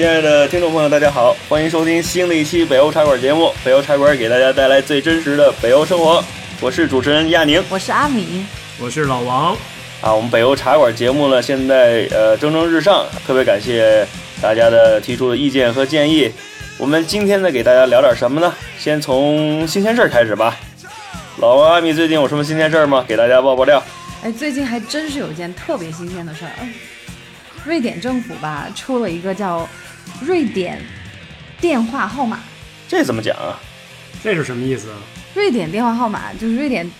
亲爱的听众朋友，大家好，欢迎收听新的一期北欧茶馆节目。北欧茶馆给大家带来最真实的北欧生活，我是主持人亚宁，我是阿米，我是老王。啊，我们北欧茶馆节目呢，现在呃蒸蒸日上，特别感谢大家的提出的意见和建议。我们今天呢，给大家聊点什么呢？先从新鲜事儿开始吧。老王、阿米最近有什么新鲜事儿吗？给大家爆爆料。哎，最近还真是有一件特别新鲜的事儿，瑞典政府吧出了一个叫瑞典电话号码。这怎么讲啊？这是什么意思啊？瑞典电话号码就是瑞典，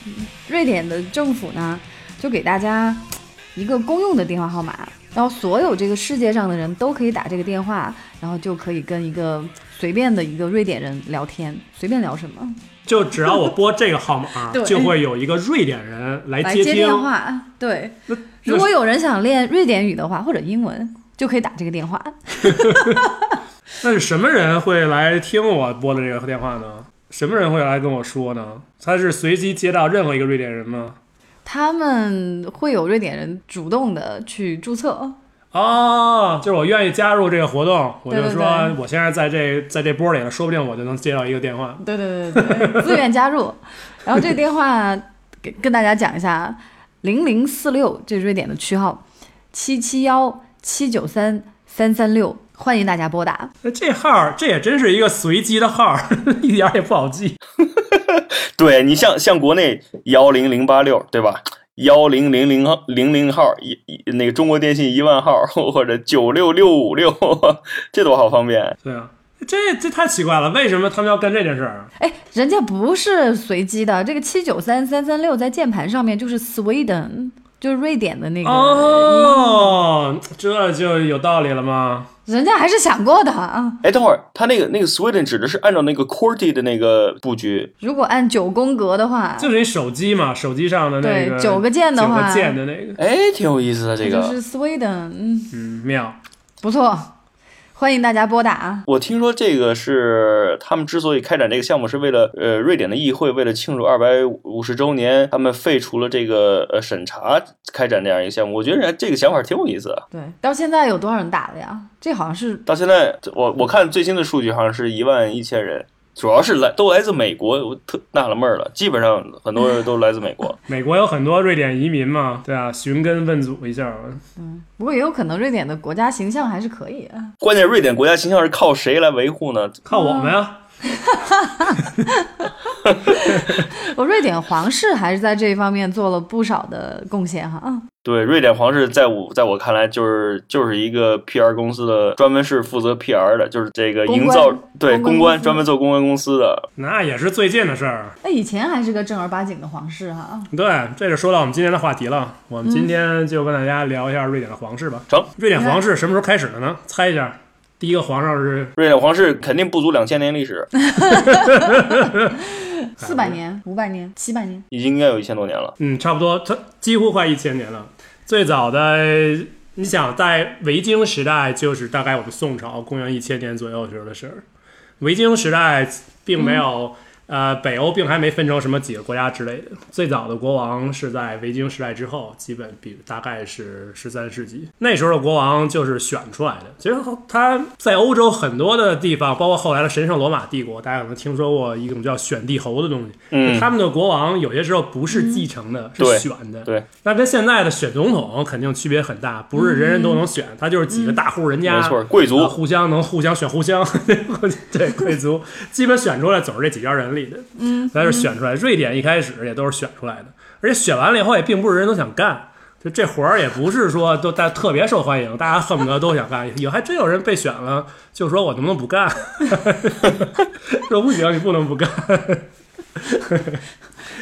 瑞典的政府呢就给大家一个公用的电话号码，然后所有这个世界上的人都可以打这个电话，然后就可以跟一个随便的一个瑞典人聊天，随便聊什么。就只要我拨这个号码，就会有一一个瑞典人来接接电话。对，如果有人想练瑞典语的话，或者英文，就可以打这个电话。那是什么人会来听我拨的这个电话呢？什么人会来跟我说呢？他是随机接到任何一个瑞典人吗？他们会有瑞典人主动的去注册。哦，就是我愿意加入这个活动，我就说我现在在这在这波里了，说不定我就能接到一个电话。对对对对对，自愿加入。然后这个电话给跟大家讲一下，零零四六这是瑞典的区号，七七幺七九三三三六，欢迎大家拨打。那这号儿这也真是一个随机的号儿，一点儿也不好记。对你像像国内幺零零八六对吧？幺零零零零零号一一那个中国电信一万号或者九六六五六，这多好方便。对啊，这这太奇怪了，为什么他们要干这件事儿？哎，人家不是随机的，这个七九三三三六在键盘上面就是 Sweden，就是瑞典的那个。哦，这就有道理了吗？人家还是想过的啊。哎，等会儿，他那个那个 Sweden 指的是按照那个 QWERTY 的那个布局，如果按九宫格的话，就是你手机嘛，手机上的那个对九个键的话九个键的那个，哎，挺有意思的这个。就是 Sweden，嗯，嗯，妙。不错，欢迎大家拨打啊。我听说这个是他们之所以开展这个项目，是为了呃瑞典的议会为了庆祝二百五十周年，他们废除了这个呃审查，开展这样一个项目。我觉得人家这个想法挺有意思的。对，到现在有多少人打了呀？这好像是到现在，我我看最新的数据好像是一万一千人，主要是来都来自美国，我特纳了闷儿了。基本上很多人都来自美国。美国有很多瑞典移民嘛，对啊，寻根问祖一下。嗯不过也有可能瑞典的国家形象还是可以啊。关键瑞典国家形象是靠谁来维护呢？靠我们呀！我瑞典皇室还是在这一方面做了不少的贡献哈。嗯，对，瑞典皇室在我在我看来就是就是一个 PR 公司的，专门是负责 PR 的，就是这个营造公对公公关专门做公关公司的。那也是最近的事儿。那以前还是个正儿八经的皇室哈。对，这就说到我们今天的话题了。我们今天就跟大家聊一下瑞典的皇室吧。成，瑞典皇室什么时候开始的呢？猜一下，第一个皇上是瑞典皇室肯定不足两千年历史，四百年、五百年、七百年，已经应该有一千多年了。嗯，差不多，它几乎快一千年了。最早的，你想在维京时代，就是大概我们宋朝公元一千年左右时候的事儿。维京时代并没有，呃，北欧并还没分成什么几个国家之类的。最早的国王是在维京时代之后，基本比大概是十三世纪。那时候的国王就是选出来的。其实他在欧洲很多的地方，包括后来的神圣罗马帝国，大家可能听说过一种叫选帝侯的东西。嗯，他们的国王有些时候不是继承的，对是选的。对，那跟现在的选总统肯定区别很大，不是人人都能选，他就是几个大户人家，没错，贵呃族互相能互相选互相，对贵族基本选出来总是这几家人里的，嗯，咱是选出来。瑞典一开始也都是选出来的，而且选完了以后也并不是人人都想干。就这活儿也不是说都大特别受欢迎，大家恨不得都想干。有还真有人被选了，就说我能不能不干？说不行，你不能不干。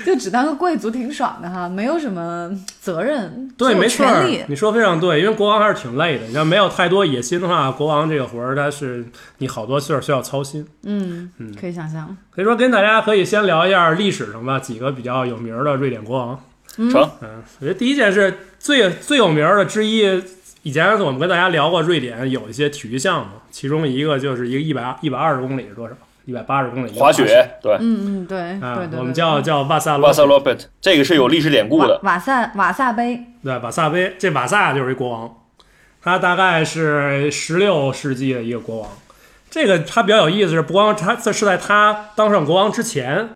就只当个贵族挺爽的哈，没有什么责任，对，没错儿权利，你说非常对，因为国王还是挺累的。你要没有太多野心的话，国王这个活儿，他是你好多事儿需要操心。嗯嗯，可以想象。可以说，跟大家可以先聊一下历史上吧，几个比较有名儿的瑞典国王。成，嗯，我觉得第一件事最最有名儿的之一，以前我们跟大家聊过瑞典有一些体育项目，其中一个就是一个一百一百二十公里是多少？一百八十公里滑雪，对，嗯嗯，对啊对对，对。我们叫叫瓦萨罗。瓦萨罗贝特，这个是有历史典故的。瓦瓦萨瓦萨杯，对瓦萨杯，这瓦萨就是一国王。他大概是十六世纪的一个国王。这个他比较有意思是，不光他这是在他当上国王之前，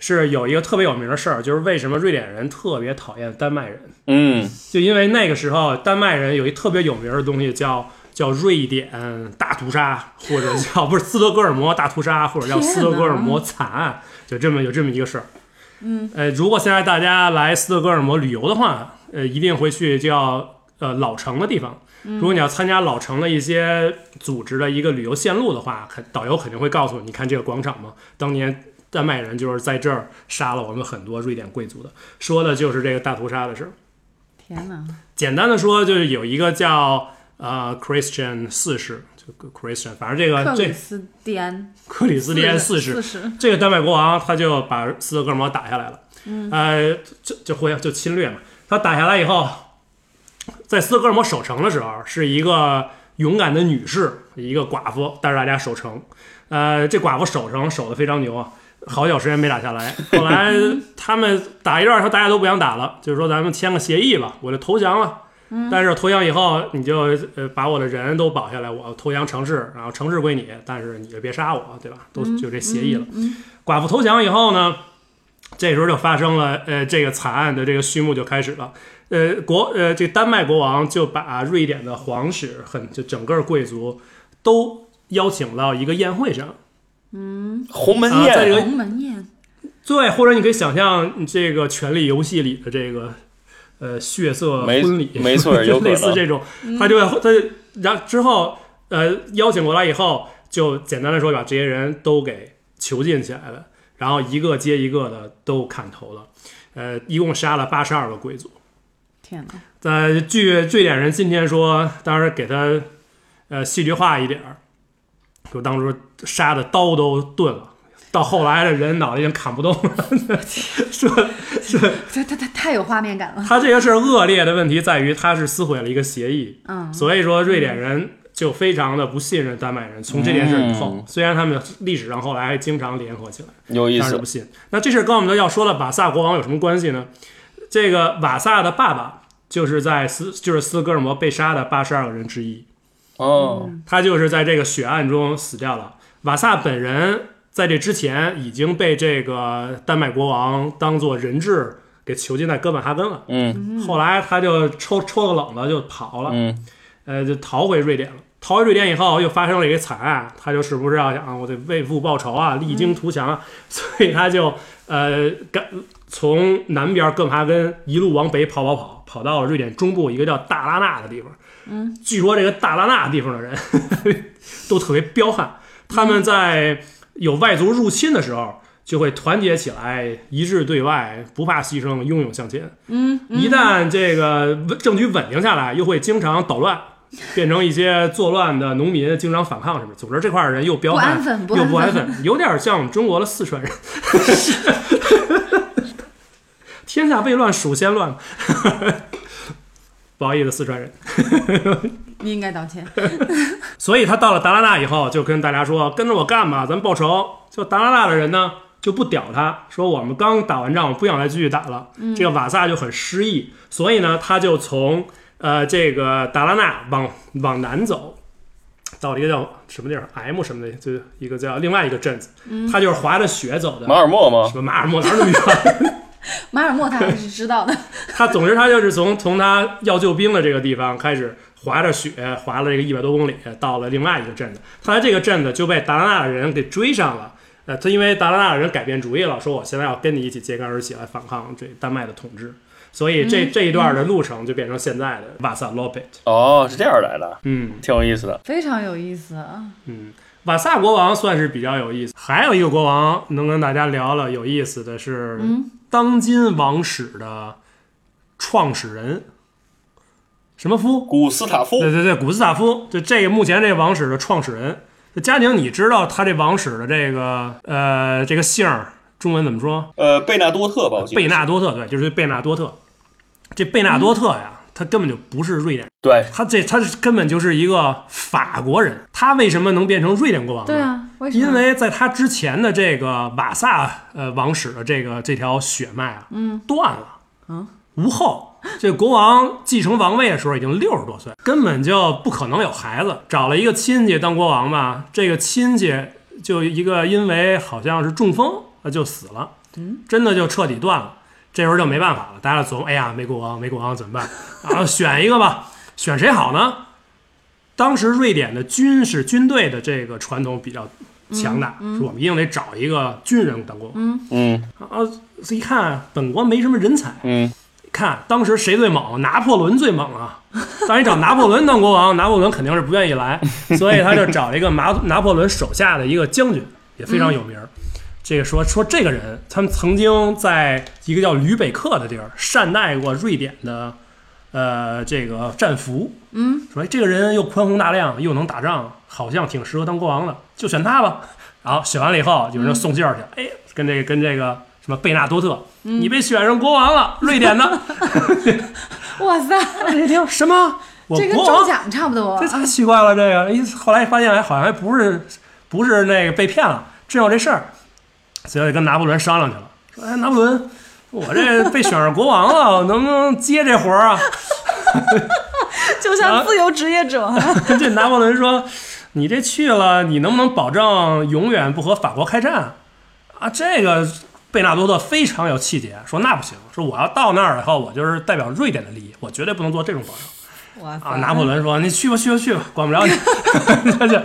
是有一个特别有名的事儿，就是为什么瑞典人特别讨厌丹麦人，嗯。就因为那个时候丹麦人有一特别有名的东西叫叫瑞典大屠杀，或者叫不是斯德哥尔摩大屠杀，或者叫斯德哥尔摩惨案，就这么有这么一个事儿。嗯，呃，如果现在大家来斯德哥尔摩旅游的话，呃，一定会去叫呃老城的地方。如果你要参加老城的一些组织的一个旅游线路的话，肯导游肯定会告诉你，你看这个广场吗？当年丹麦人就是在这儿杀了我们很多瑞典贵族的，说的就是这个大屠杀的事儿。天哪！简单的说，就是有一个叫呃 Christian 四世，就 Christian，反正这个这克里斯蒂安 克里斯蒂安四世，这个丹麦国王他就把斯德哥尔摩打下来了，嗯，呃，就就会就侵略嘛。他打下来以后，在斯德哥尔摩守城的时候，是一个勇敢的女士，一个寡妇带着大家守城。呃，这寡妇守城守的非常牛啊，好久时间没打下来。后来 他们打一段，说大家都不想打了，就是说咱们签个协议吧，我就投降了。但是投降以后，你就呃把我的人都保下来，我投降城市，然后城市归你，但是你就别杀我，对吧？都就这协议了。寡妇投降以后呢，这时候就发生了呃这个惨案的这个序幕就开始了。呃国呃这丹麦国王就把瑞典的皇室很就整个贵族都邀请到一个宴会上，鸿门啊在这宴，个鸿门宴，对，或者你可以想象这个《权力游戏》里的这个呃血色婚礼，没错 有可能。类似这种，他就会他就然之后呃邀请过来以后，就简单的说把这些人都给囚禁起来了，然后一个接一个的都砍头了，呃，一共杀了八十二个贵族。天哪！呃，据瑞典人今天说，当时给他呃戏剧化一点儿，说当时杀的刀都钝了，到后来的人脑袋已经砍不动了，说说他他他太有画面感了。他这个事儿恶劣的问题在于，他是撕毁了一个协议，嗯，所以说瑞典人就非常的不信任丹麦人。从这件事以后，嗯虽然他们历史上后来还经常联合起来，有意思但是不。信。那这事儿跟我们要说的瓦萨国王有什么关系呢？这个瓦萨的爸爸就是在斯就是斯德哥尔摩被杀的八十二个人之一，哦，他就是在这个血案中死掉了。瓦萨本人在这之前已经被这个丹麦国王当做人质给囚禁在哥本哈根了。嗯后来他就抽抽个冷子就跑了，嗯呃，就逃回瑞典了。逃回瑞典以后，又发生了一个惨案，他就是不是要想我得为父报仇啊，励精图强啊，所以他就呃赶从南边哥本哈根一路往北跑跑跑，跑到了瑞典中部一个叫大拉纳的地方。嗯，据说这个大拉纳地方的人 都特别彪悍，他们在有外族入侵的时候。就会团结起来，一致对外，不怕牺牲，英勇向前。嗯，一旦这个政局稳定下来，又会经常捣乱，变成一些作乱的农民，经常反抗什么。总之这块儿人又彪悍又。不安分，有点像我们中国的四川人。天下未乱，蜀先乱。不好意思，四川人。你应该道歉。所以他到了达拉纳以后，就跟大家说：“跟着我干吧，咱们报仇。”就达拉纳的人呢，就不屌他，说我们刚打完仗，我不想再继续打了。这个瓦萨就很失意，所以呢，他就从呃这个达拉纳往往南走，到了一个叫什么地儿 M 什么的，就一个叫另外一个镇子，他就是滑着雪走的。马尔默吗什？么马尔默哪儿那么远？马尔默他还是知道的。他总之他就是从从他要救兵的这个地方开始滑着雪，滑了这个一百多公里，到了另外一个镇子。他在这个镇子就被达拉纳的人给追上了。呃，他因为达拉纳的人改变主意了，说我现在要跟你一起揭竿而起来反抗这丹麦的统治，所以这、这一段的路程就变成现在的瓦萨洛佩特。哦，是这样来的，嗯挺有意思的。非常有意思啊！嗯，瓦萨国王算是比较有意思。还有一个国王能跟大家聊聊有意思的是，嗯当今王室的创始人什么夫？古斯塔夫对对对，古斯塔夫，就这个目前这个王室的创始人。这佳宁，你知道他这王室的这个呃这个姓儿中文怎么说？呃，贝纳多特吧，贝纳多特，对，就是贝纳多特。这贝纳多特呀，他根本就不是瑞典人，对，他这他根本就是一个法国人。他为什么能变成瑞典国王呢？对啊，为什么？因为在他之前的这个瓦萨呃王室的这个这条血脉啊，嗯断了，嗯，无后，这国王继承王位的时候已经六十多岁，根本就不可能有孩子。找了一个亲戚当国王吧，这个亲戚就一个因为好像是中风，呃就死了，真的就彻底断了。这时候就没办法了，大家琢磨，哎呀，没国王，没国王怎么办？然后，选一个吧，选谁好呢？当时瑞典的军事军队的这个传统比较强大，说我们一定得找一个军人当国王。嗯啊，一看本国没什么人才，嗯，看当时谁最猛？拿破仑最猛啊！当你找拿破仑当国王，拿破仑肯定是不愿意来，所以他就找了一个拿 拿破仑手下的一个将军，也非常有名儿。这个说说这个人，他们曾经在一个叫吕北克的地儿善待过瑞典的，呃，这个战俘。嗯，说哎这个人又宽宏大量，又能打仗，好像挺适合当国王的，就选他吧。然后选完了以后，有人送信儿去，哎，跟这个跟这个什么贝纳多特，你被选上国王了，瑞典的。哇塞，这听什么？我这跟中奖差不多这。太奇怪了，这个一后来发现哎，好像还不是不是那个被骗了，真有这事儿，所以就跟拿破仑商量去了，说哎，拿破仑，我这被选上国王了，能不能接这活儿啊？就像自由职业者，这拿破仑说，你这去了，你能不能保证永远不和法国开战啊？这个贝纳多特非常有气节，说那不行，说我要到那儿以后，我就是代表瑞典的利益，我绝对不能做这种保证。啊，拿破仑说：“你去吧，去吧，去吧，管不了你。”他就，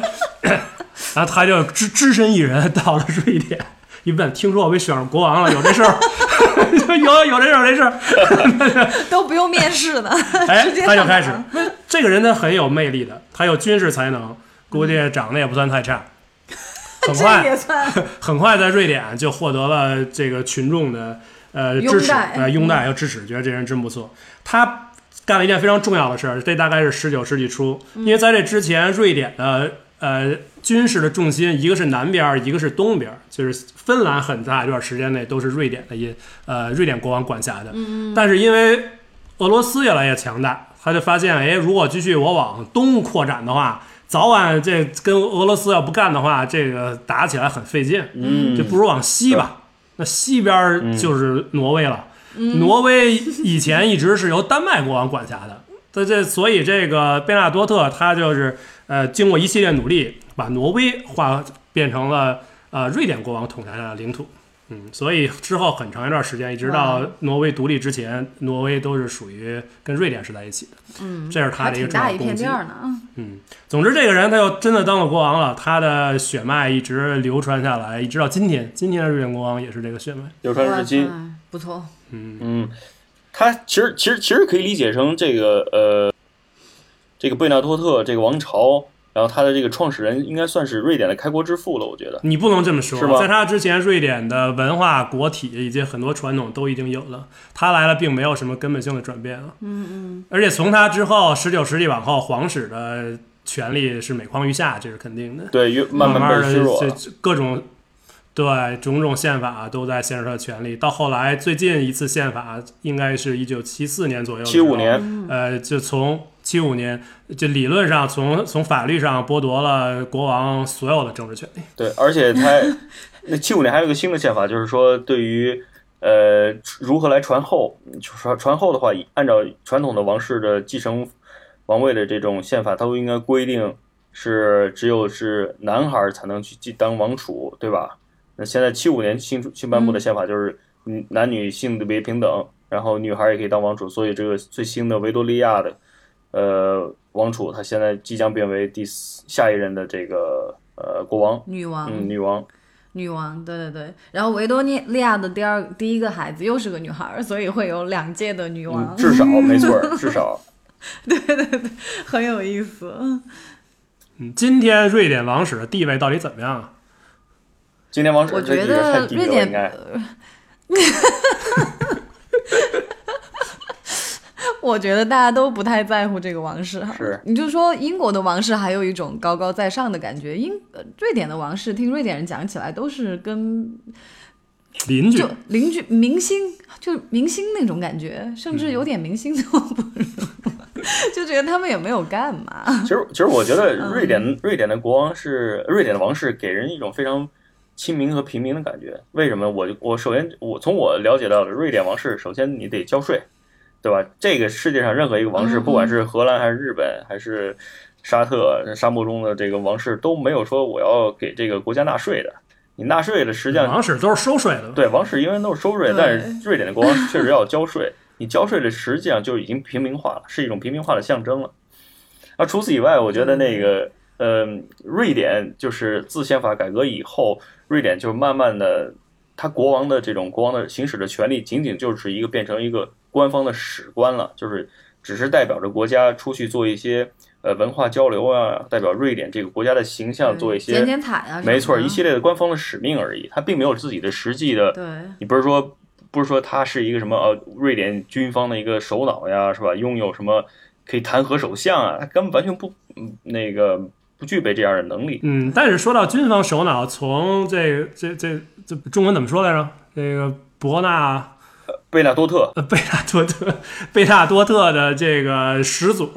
然后他就只只身一人到了瑞典，一问，听说我被选上国王了，有这事儿？有有这事儿，有这事儿。都不用面试的，哎，他就开始。这个人他很有魅力的，他有军事才能，估计长得也不算太差。很这快，很快在瑞典就获得了这个群众的呃支持，呃拥戴和支持，觉得这人真不错。他干了一件非常重要的事儿，这大概是十九世纪初，因为在这之前，瑞典的呃军事的重心一个是南边儿，一个是东边儿，就是芬兰很大一段时间内都是瑞典的一呃瑞典国王管辖的。但是因为俄罗斯越来越强大，他就发现，哎，如果继续我往东扩展的话，早晚这跟俄罗斯要不干的话，这个打起来很费劲。嗯，就不如往西吧。那西边儿就是挪威了。挪威以前一直是由丹麦国王管辖的，这这所以这个贝纳多特他就是呃经过一系列努力，把挪威划变成了呃瑞典国王统辖下的领土。嗯，所以之后很长一段时间，一直到挪威独立之前，挪威都是属于跟瑞典是在一起的。嗯，这是他的一个挺大一片重要功绩地儿呢。嗯，总之这个人他又真的当了国王了，他的血脉一直流传下来，一直到今天。今天的瑞典国王也是这个血脉。流传至今。不错。嗯，嗯，他其实其实其实可以理解成这个呃，这个贝纳托特这个王朝，然后他的这个创始人应该算是瑞典的开国之父了，我觉得。你不能这么说在他之前，瑞典的文化、国体以及很多传统都已经有了。他来了，并没有什么根本性的转变啊。嗯嗯，而且从他之后，十九世纪往后，皇室的权力是每况愈下，这是肯定的。对，越慢慢的慢被削弱这了。这各种对种种宪法都在限制他的权利。到后来，最近一次宪法应该是一九七四年左右七五年，呃，就从七五年，就理论上从从法律上剥夺了国王所有的政治权利。对，而且他那七五年还有一个新的宪法，就是说对于呃如何来传后，传传后的话，按照传统的王室的继承王位的这种宪法，它都应该规定是只有是男孩儿才能去继当王储，对吧？那现在七五年新新颁布的宪法就是嗯男女性别平等，然后女孩儿也可以当王储，所以这个最新的维多利亚的呃王储，他现在即将变为第四下一任的这个呃国王，女王，嗯，女王。女王，对对对。然后维多利亚的第二第一个孩子又是个女孩，所以会有两届的女王嗯，，至少 没错，至少对对对很有意思。嗯，今天瑞典王室的地位到底怎么样啊？今天王室我觉得瑞典应该 我觉得大家都不太在乎这个王室哈。是你就说英国的王室还有一种高高在上的感觉，英呃瑞典的王室听瑞典人讲起来都是跟邻居就邻居明星，就明星那种感觉，甚至有点明星都不如，就觉得他们也没有干嘛。其实其实我觉得嗯瑞典瑞典的国王是瑞典的王室，给人一种非常亲民和平民的感觉。为什么？我就我首先我从我了解到的瑞典王室，首先你得交税，对吧？这个世界上任何一个王室，嗯不管是荷兰还是日本还是沙特沙漠中的这个王室，都没有说我要给这个国家纳税的。你纳税的实际上王室都是收税的，对，王室因为都是收税，但是瑞典的国王确实要交税。你交税的实际上就已经平民化了，是一种平民化的象征了。啊，除此以外，我觉得那个，呃，瑞典就是自宪法改革以后，瑞典就慢慢的，他国王的这种国王的行使的权利，仅仅就是一个变成一个官方的史官了，就是只是代表着国家出去做一些呃文化交流啊，代表瑞典这个国家的形象做一些剪剪彩啊，没错，一系列的官方的使命而已，他并没有自己的实际的。对，你不是说不是说他是一个什么呃瑞典军方的一个首脑呀，是吧？拥有什么可以弹劾首相啊？他根本完全不嗯那个不具备这样的能力。嗯，但是说到军方首脑，从这个这这这中文怎么说来着？这个伯纳贝纳多特，呃贝纳多特 贝纳多特的这个始祖，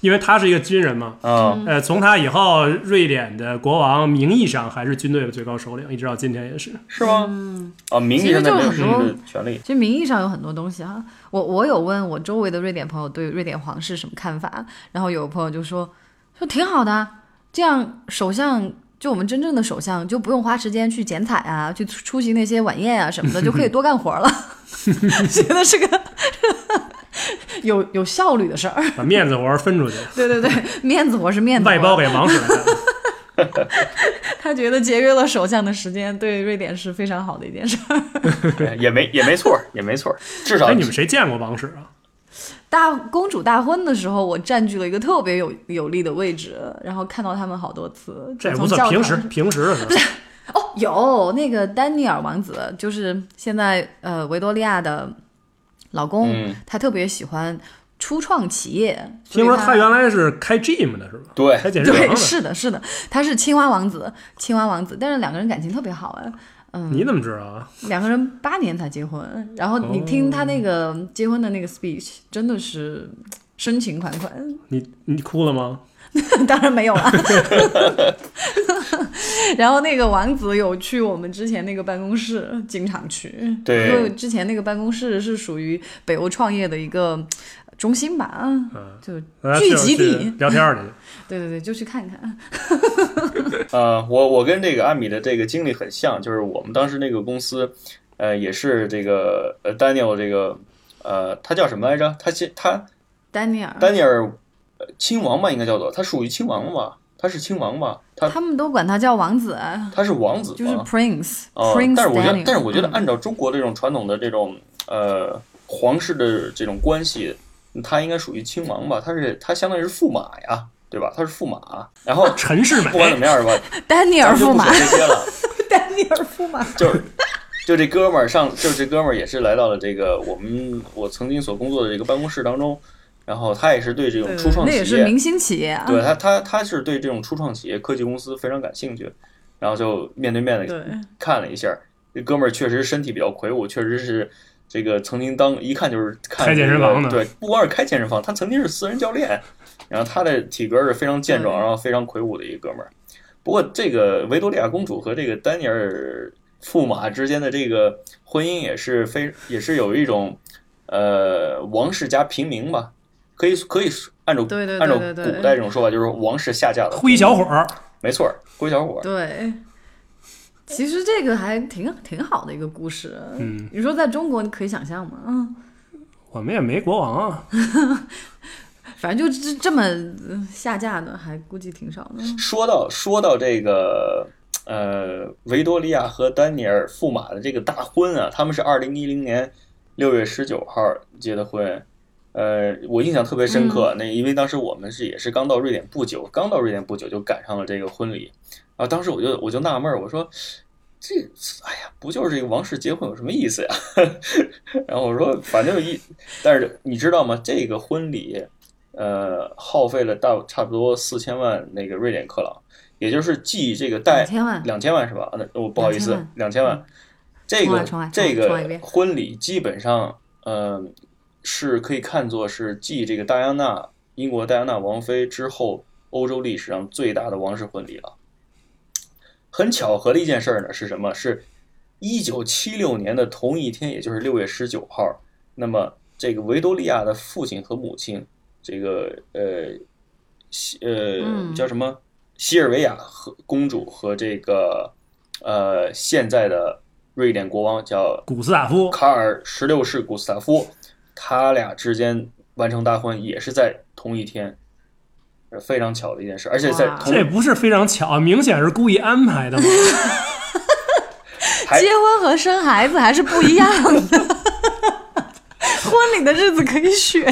因为他是一个军人嘛，啊，呃，从他以后，瑞典的国王名义上还是军队的最高首领，一直到今天也是。是吗？嗯，啊，名义上有实际的权利。其实名义上有很多东西哈、我我有问我周围的瑞典朋友对瑞典皇室什么看法，然后有朋友就说说挺好的啊，这样首相就我们真正的首相就不用花时间去剪彩啊，去出出席那些晚宴啊什么的，就可以多干活了，觉得是个有有效率的事儿。把面子活儿分出去，对对对，面子活是面子活，外包给王室。他觉得节约了首相的时间，对瑞典是非常好的一件事儿。对也没也没错，也没错，至少哎，你们谁见过王室啊？大公主大婚的时候，我占据了一个特别有有利的位置，然后看到他们好多次。这也不错，从教堂平时 平时的时候，哦，有那个丹尼尔王子，就是现在呃维多利亚的老公，嗯他特别喜欢初创企业。听说他原来是开 gym 的，是吧？对开健身房对，是的，是的，他是青蛙王子，青蛙王子，但是两个人感情特别好哎。嗯，你怎么知道啊？两个人八年才结婚，然后你听他那个结婚的那个 speech，真的是深情款款。你你哭了吗？当然没有了。然后那个王子有去我们之前那个办公室，经常去。对因为之前那个办公室是属于北欧创业的一个中心吧，嗯，就聚集地。聊天儿去。对对对，就去看看。呃，我我跟这个阿米的这个经历很像，就是我们当时那个公司，呃，也是这个呃，Daniel 这个呃，他叫什么来着？他先他丹尼尔，丹尼尔呃亲王吧，应该叫做，他属于亲王吧？他是亲王吧？他他们都管他叫王子，他是王子就是？Prince，Prince、哦，Prince 但是我觉得但是我觉得嗯按照中国这种传统的这种呃皇室的这种关系，他应该属于亲王吧？他是他相当于是驸马呀，对吧？他是驸马，然后 陈世美 不管怎，么样吧，丹尼尔驸马咱就不说，这些了。丹尼尔驸马。就是就这哥们儿上，就这哥们儿也是来到了这个我们我曾经所工作的这个办公室当中，然后他也是对这种对初创那也企业，是明星企业啊。对他他他是对这种初创企业、科技公司非常感兴趣，然后就面对面的看了一下，这哥们儿确实身体比较魁梧，确实是这个曾经当一看就是看开健身房的对，不光是开健身房，他曾经是私人教练，然后他的体格是非常健壮，然后非常魁梧的一个哥们儿。不过这个维多利亚公主和这个丹尼尔驸马之间的这个婚姻也是非也是有一种呃王室加平民吧，可以可以按照对对对按照古代这种说法，就是王室下嫁的灰小伙儿，没错儿，灰小伙儿。对，其实这个还挺挺好的一个故事。嗯，你说在中国你可以想象吗？嗯，我们也没国王啊。反正就这这么呃下架的，还估计挺少的。说到说到这个呃维多利亚和丹尼尔驸马的这个大婚啊，他们是二零一零年六月十九号结的婚。呃，我印象特别深刻，那因为当时我们是也是刚到瑞典不久，刚到瑞典不久就赶上了这个婚礼，啊，当时我就我就纳闷儿，我说这哎呀，不就是这个王室结婚有什么意思呀？然后我说反正一，但是你知道吗？这个婚礼呃耗费了大差不多四千万那个瑞典克朗，也就是继这个带两千万，两千万是吧？啊那我不好意思，两两千万。这个这个婚礼基本上，呃，是可以看作是继这个戴安娜英国戴安娜王妃之后，欧洲历史上最大的王室婚礼了。很巧合的一件事儿呢是什么？是一九七六年的同一天，也就是六月十九号，那么这个维多利亚的父亲和母亲，这个呃西呃、嗯叫什么西尔维亚和公主和这个呃现在的瑞典国王叫古斯塔夫，卡尔十六世古斯塔夫，他俩之间完成大婚也是在同一天，非常巧的一件事，而且在这不是非常巧，明显是故意安排的嘛。还结婚和生孩子还是不一样的，婚礼的日子可以选。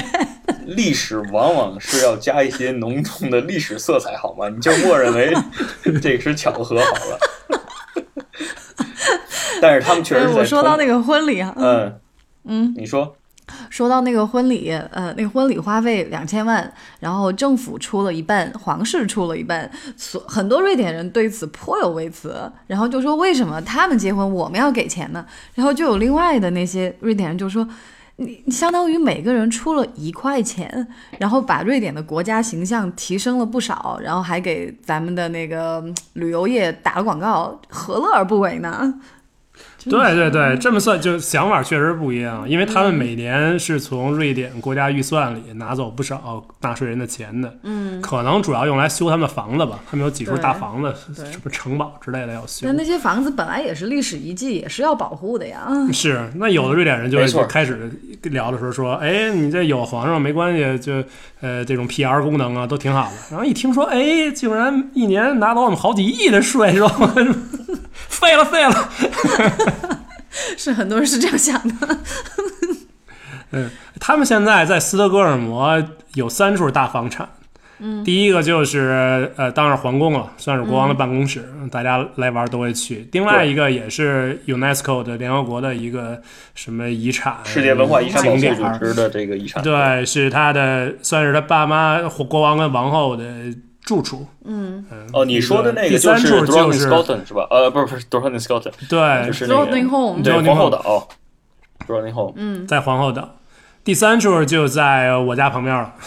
历史往往是要加一些浓重的历史色彩，好吗？你就默认为 这是巧合好了。但是他们确实我说到那个婚礼啊，嗯嗯，你说说到那个婚礼，呃，那个婚礼花费两千万，然后政府出了一半，皇室出了一半，所很多瑞典人对此颇有微词，然后就说为什么他们结婚我们要给钱呢？然后就有另外的那些瑞典人就说。你相当于每个人出了一块钱，然后把瑞典的国家形象提升了不少，然后还给咱们的那个旅游业打了广告，何乐而不为呢？对对对，这么算就想法确实不一样，因为他们每年是从瑞典国家预算里拿走不少纳税人的钱的，嗯，可能主要用来修他们的房子吧，他们有几处大房子，什么城堡之类的要修那。那些房子本来也是历史遗迹，也是要保护的呀。是，那有的瑞典人就开始聊的时候说，哎，你这有皇上没关系，就呃这种 PR 功能啊都挺好的。然后一听说，哎，竟然一年拿走我们好几亿的税，是吧？废 了废了。是很多人是这样想的。嗯他们现在在斯德哥尔摩有三处大房产。嗯，第一个就是呃，当然皇宫了，算是国王的办公室，大家来玩都会去。另外一个也是 UNESCO 的联合国的一个什么遗产世界文化遗产保护景点儿组织的这个遗产，对，是他的，算是他爸妈国王跟王后的住处。嗯，嗯，哦，你说的那第个就是三处 d r o 就 n 是 Scotland 是吧？呃，不是不是 d r o n Scotland，对。就，是那个 Home，对皇后岛 d r o n Home，嗯，在皇后岛。第三处就在我家旁边了，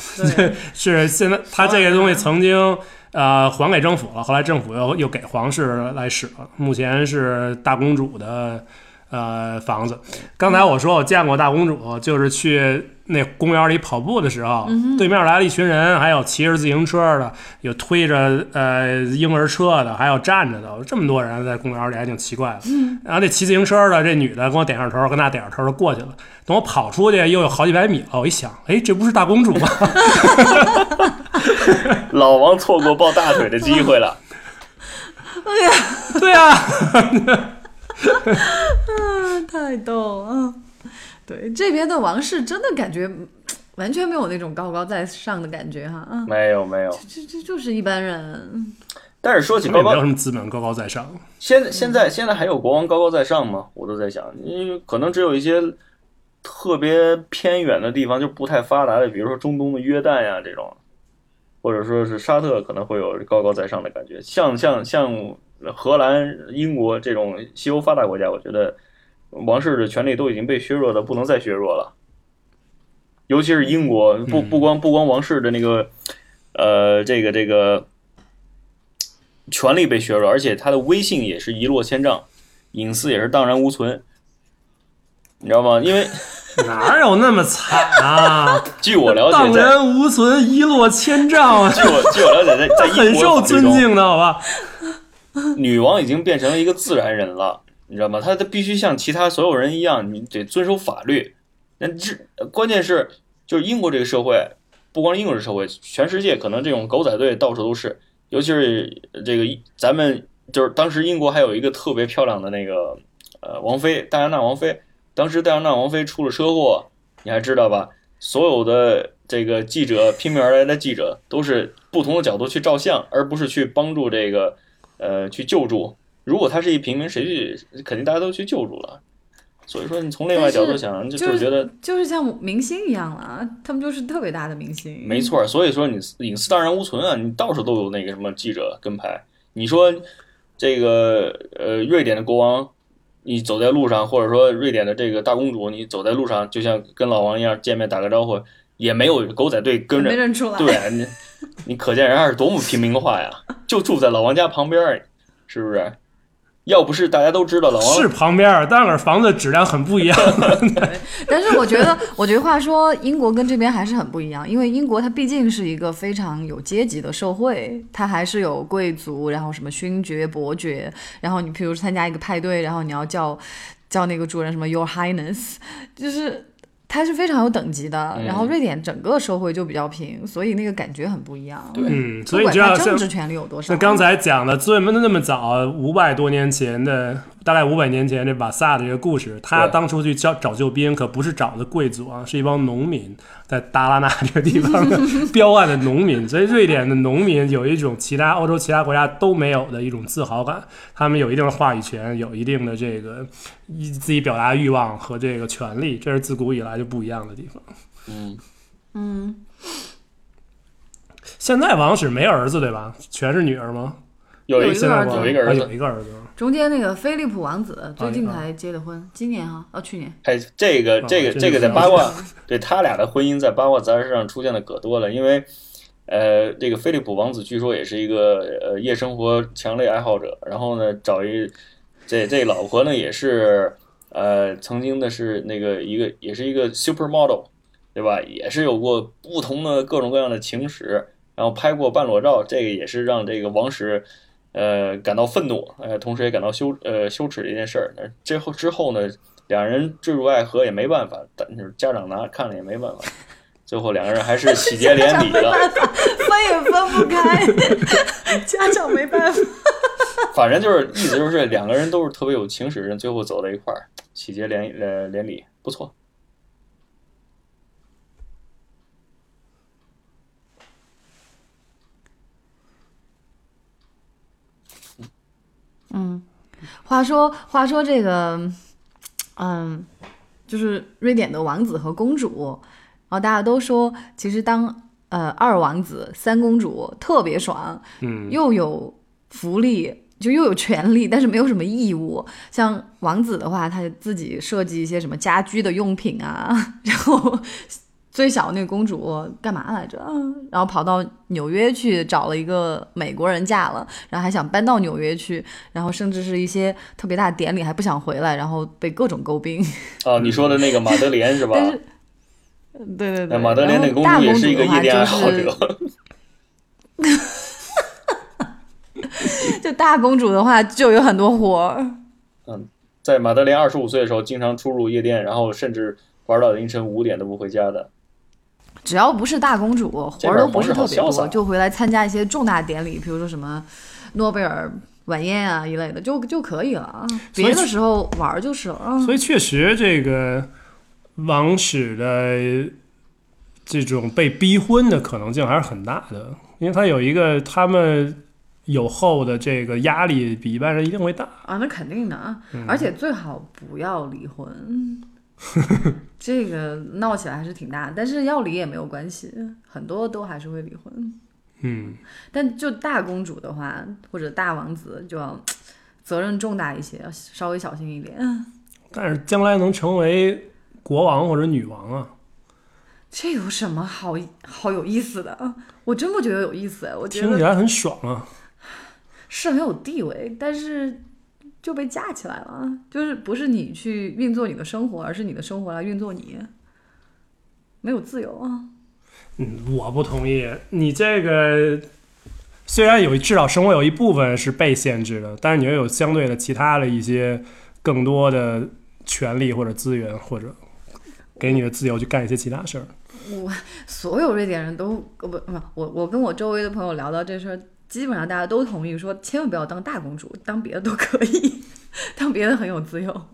是现在他这个东西曾经呃还给政府了，后来政府又又给皇室来使了，目前是大公主的呃房子。刚才我说我见过大公主，就是去那公园里跑步的时候，对面来了一群人，还有骑着自行车的，有推着呃婴儿车的，还有站着的，这么多人在公园里还挺奇怪的。然后那骑自行车的这女的跟我点上头，跟那点上头就过去了。等我跑出去又有好几百米了，我一想，哎，这不是大公主吗？老王错过抱大腿的机会了。哎呀对啊，太逗了。嗯对，这边的王室真的感觉嗯完全没有那种高高在上的感觉哈。嗯，没有没有，这这就是一般人。但是说起也没有高高，什么资本高高在上。现在现在现在还有国王高高在上吗？我都在想，因为可能只有一些特别偏远的地方，就不太发达的，比如说中东的约旦呀这种，或者说是沙特，可能会有高高在上的感觉。像像像荷兰、英国这种西欧发达国家，我觉得王室的权力都已经被削弱的不能再削弱了。尤其是英国，不嗯不光不光王室的那个，呃，这个这个权力被削弱，而且他的威信也是一落千丈，隐私也是荡然无存，你知道吗？因为 哪有那么惨啊？据我了解，荡然无存，一落千丈啊！据我据我了解，在在 很英国受尊敬的，好吧？女王已经变成了一个自然人了，你知道吗？他他必须像其他所有人一样，你得遵守法律。那这关键是，就是英国这个社会，不光英国这社会，全世界可能这种狗仔队到处都是。尤其是这个咱们就是当时英国还有一个特别漂亮的那个呃王妃戴安娜王妃，当时戴安娜王妃出了车祸，你还知道吧？所有的这个记者拼命而来的记者都是不同的角度去照相，而不是去帮助这个呃去救助。如果他是一平民，谁去肯定大家都去救助了。所以说，你从另外角度想，就就是觉得就是像明星一样了，他们就是特别大的明星。没错，所以说你隐私荡然无存啊，你到处都有那个什么记者跟拍。你说这个呃，瑞典的国王，你走在路上，或者说瑞典的这个大公主，你走在路上，就像跟老王一样见面打个招呼，也没有狗仔队跟着，没认出来。对啊，你你可见人家是多么平民化呀，就住在老王家旁边儿，是不是？要不是大家都知道老王是旁边儿，但是房子质量很不一样。但是我觉得，我觉得话说，英国跟这边还是很不一样，因为英国它毕竟是一个非常有阶级的社会，它还是有贵族，然后什么勋爵、伯爵，然后你譬如参加一个派对，然后你要叫叫那个主人什么 Your Highness，就是。它是非常有等级的，嗯然后瑞典整个社会就比较平，所以那个感觉很不一样。对嗯，所以你管它政知道政治权利有多少，那刚才讲的最那那么早，五百多年前的，大概五百年前这瓦萨的这个故事，他当初去找找救兵，可不是找的贵族啊，是一帮农民，在达拉纳这个地方 彪悍的农民。所以瑞典的农民有一种其他欧洲其他国家都没有的一种自豪感，他们有一定的话语权，有一定的这个一自己表达欲望和这个权利，这是自古以来就不一样的地方。嗯，嗯，现在王室没儿子对吧？全是女儿吗？有一个儿子啊有一个儿子有，一个儿子。中间那个菲利普王子最近啊才结的婚，今年哈，哦，去年。哎这个哦这个这这个在八卦，对他俩的婚姻在八卦杂志上出现的可多了，因为呃，这个菲利普王子据说也是一个呃夜生活强烈爱好者，然后呢找一这这老婆呢也是呃曾经的是那个一个也是一个 supermodel，对吧？也是有过不同的各种各样的情史，然后拍过半裸照，这个也是让这个王室。呃，感到愤怒，呃，同时也感到羞呃羞耻的一件事儿。那之后之后呢，两人坠入爱河也没办法，但是家长拿看了也没办法，最后两个人还是喜结连理了。分也分不开，家长没办法。反正就是意思就是两个人都是特别有情史的人，最后走到一块儿，喜结连呃连理，不错。嗯，话说话说这个，嗯，就是瑞典的王子和公主，然后大家都说，其实当呃二王子、三公主特别爽，嗯，又有福利。就又有权利，但是没有什么义务。像王子的话，他自己设计一些什么家居的用品啊，然后最小那个公主干嘛来着？然后跑到纽约去找了一个美国人嫁了，然后还想搬到纽约去，然后甚至是一些特别大的典礼还不想回来，然后被各种诟病。哦，你说的那个马德莲是吧？但是，对对对，马德莲那公主也是一个夜店爱好就是者。就大公主的话就有很多活儿。在马德莲二十五岁的时候，经常出入夜店，然后甚至玩到凌晨五点都不回家的。只要不是大公主，活儿都不是特别多，就回来参加一些重大典礼，比如说什么诺贝尔晚宴啊一类的，就就可以了啊。别的时候玩儿就是了啊。所以确实，这个王室的这种被逼婚的可能性还是很大的，因为他有一个他们有后的这个压力比一般人一定会大。啊，那肯定的啊，而且最好不要离婚。这个闹起来还是挺大，但是要离也没有关系，很多都还是会离婚。嗯，但就大公主的话，或者大王子，就要责任重大一些，要稍微小心一点。但是将来能成为国王或者女王啊，这有什么好好有意思的啊？我真不觉得有意思哎，我觉得听起来很爽啊。是很有地位，但是就被架起来了，就是不是你去运作你的生活，而是你的生活来运作你，没有自由啊。嗯，我不同意。你这个虽然有至少生活有一部分是被限制的，但是你又有相对的其他的一些更多的权利或者资源，或者给你的自由去干一些其他事儿。我所有瑞典人都呃不不，我我跟我周围的朋友聊到这事儿，基本上大家都同意说，千万不要当大公主，当别的都可以，当别的很有自由。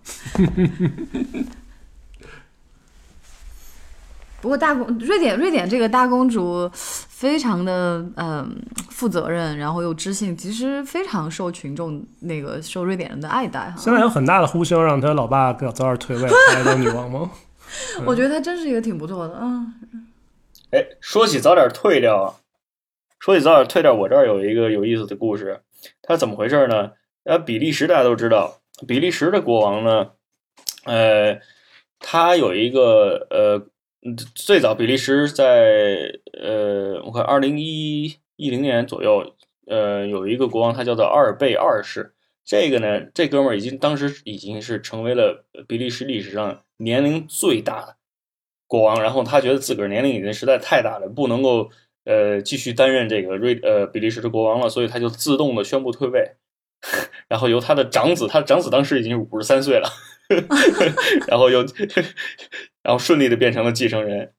不过大公瑞典瑞典这个大公主非常的嗯负责任，然后又知性，其实非常受群众那个受瑞典人的爱戴哈。现在有很大的呼声让他老爸早早点退位，来当女王吗？我觉得她真是一个挺不错的啊。哎，说起早点退掉啊，说起早点退掉，我这儿有一个有意思的故事。它怎么回事呢？呃，比利时大家都知道，比利时的国王呢，呃，他有一个呃，最早比利时在呃，我看二零一一零年左右，呃，有一个国王，他叫做阿尔贝二世。这个呢，这哥们儿已经当时已经是成为了比利时历史上年龄最大的国王，然后他觉得自个儿年龄已经实在太大了，不能够呃继续担任这个瑞呃比利时的国王了，所以他就自动的宣布退位，然后由他的长子，他的长子当时已经五十三岁了，然后又然后顺利的变成了继承人。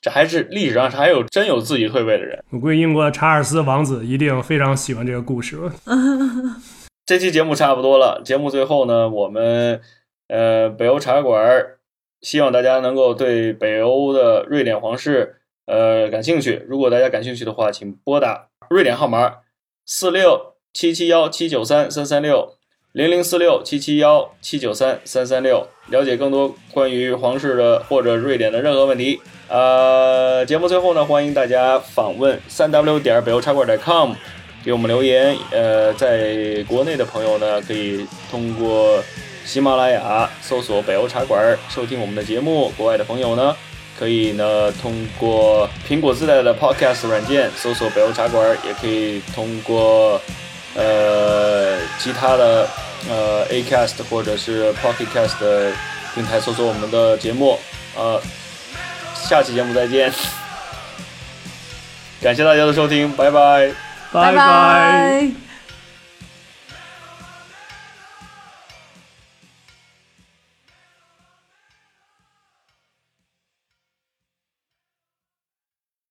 这还是历史上还有真有自己退位的人。我估计英国的查尔斯王子一定非常喜欢这个故事。这期节目差不多了，节目最后呢，我们呃北欧茶馆希望大家能够对北欧的瑞典皇室呃感兴趣。如果大家感兴趣的话，请拨打瑞典号码四六七七幺七九三三三六零零四六七七幺七九三三三六，了解更多关于皇室的或者瑞典的任何问题。呃，节目最后呢，欢迎大家访问三 w 点北欧茶馆点 com，给我们留言。呃，在国内的朋友呢，可以通过喜马拉雅搜索北欧茶馆收听我们的节目；国外的朋友呢，可以呢通过苹果自带的 Podcast 软件搜索北欧茶馆，也可以通过呃其他的呃 Acast 或者是 Pocket Cast 的平台搜索我们的节目。呃。下期节目再见，感谢大家的收听，拜拜，拜拜。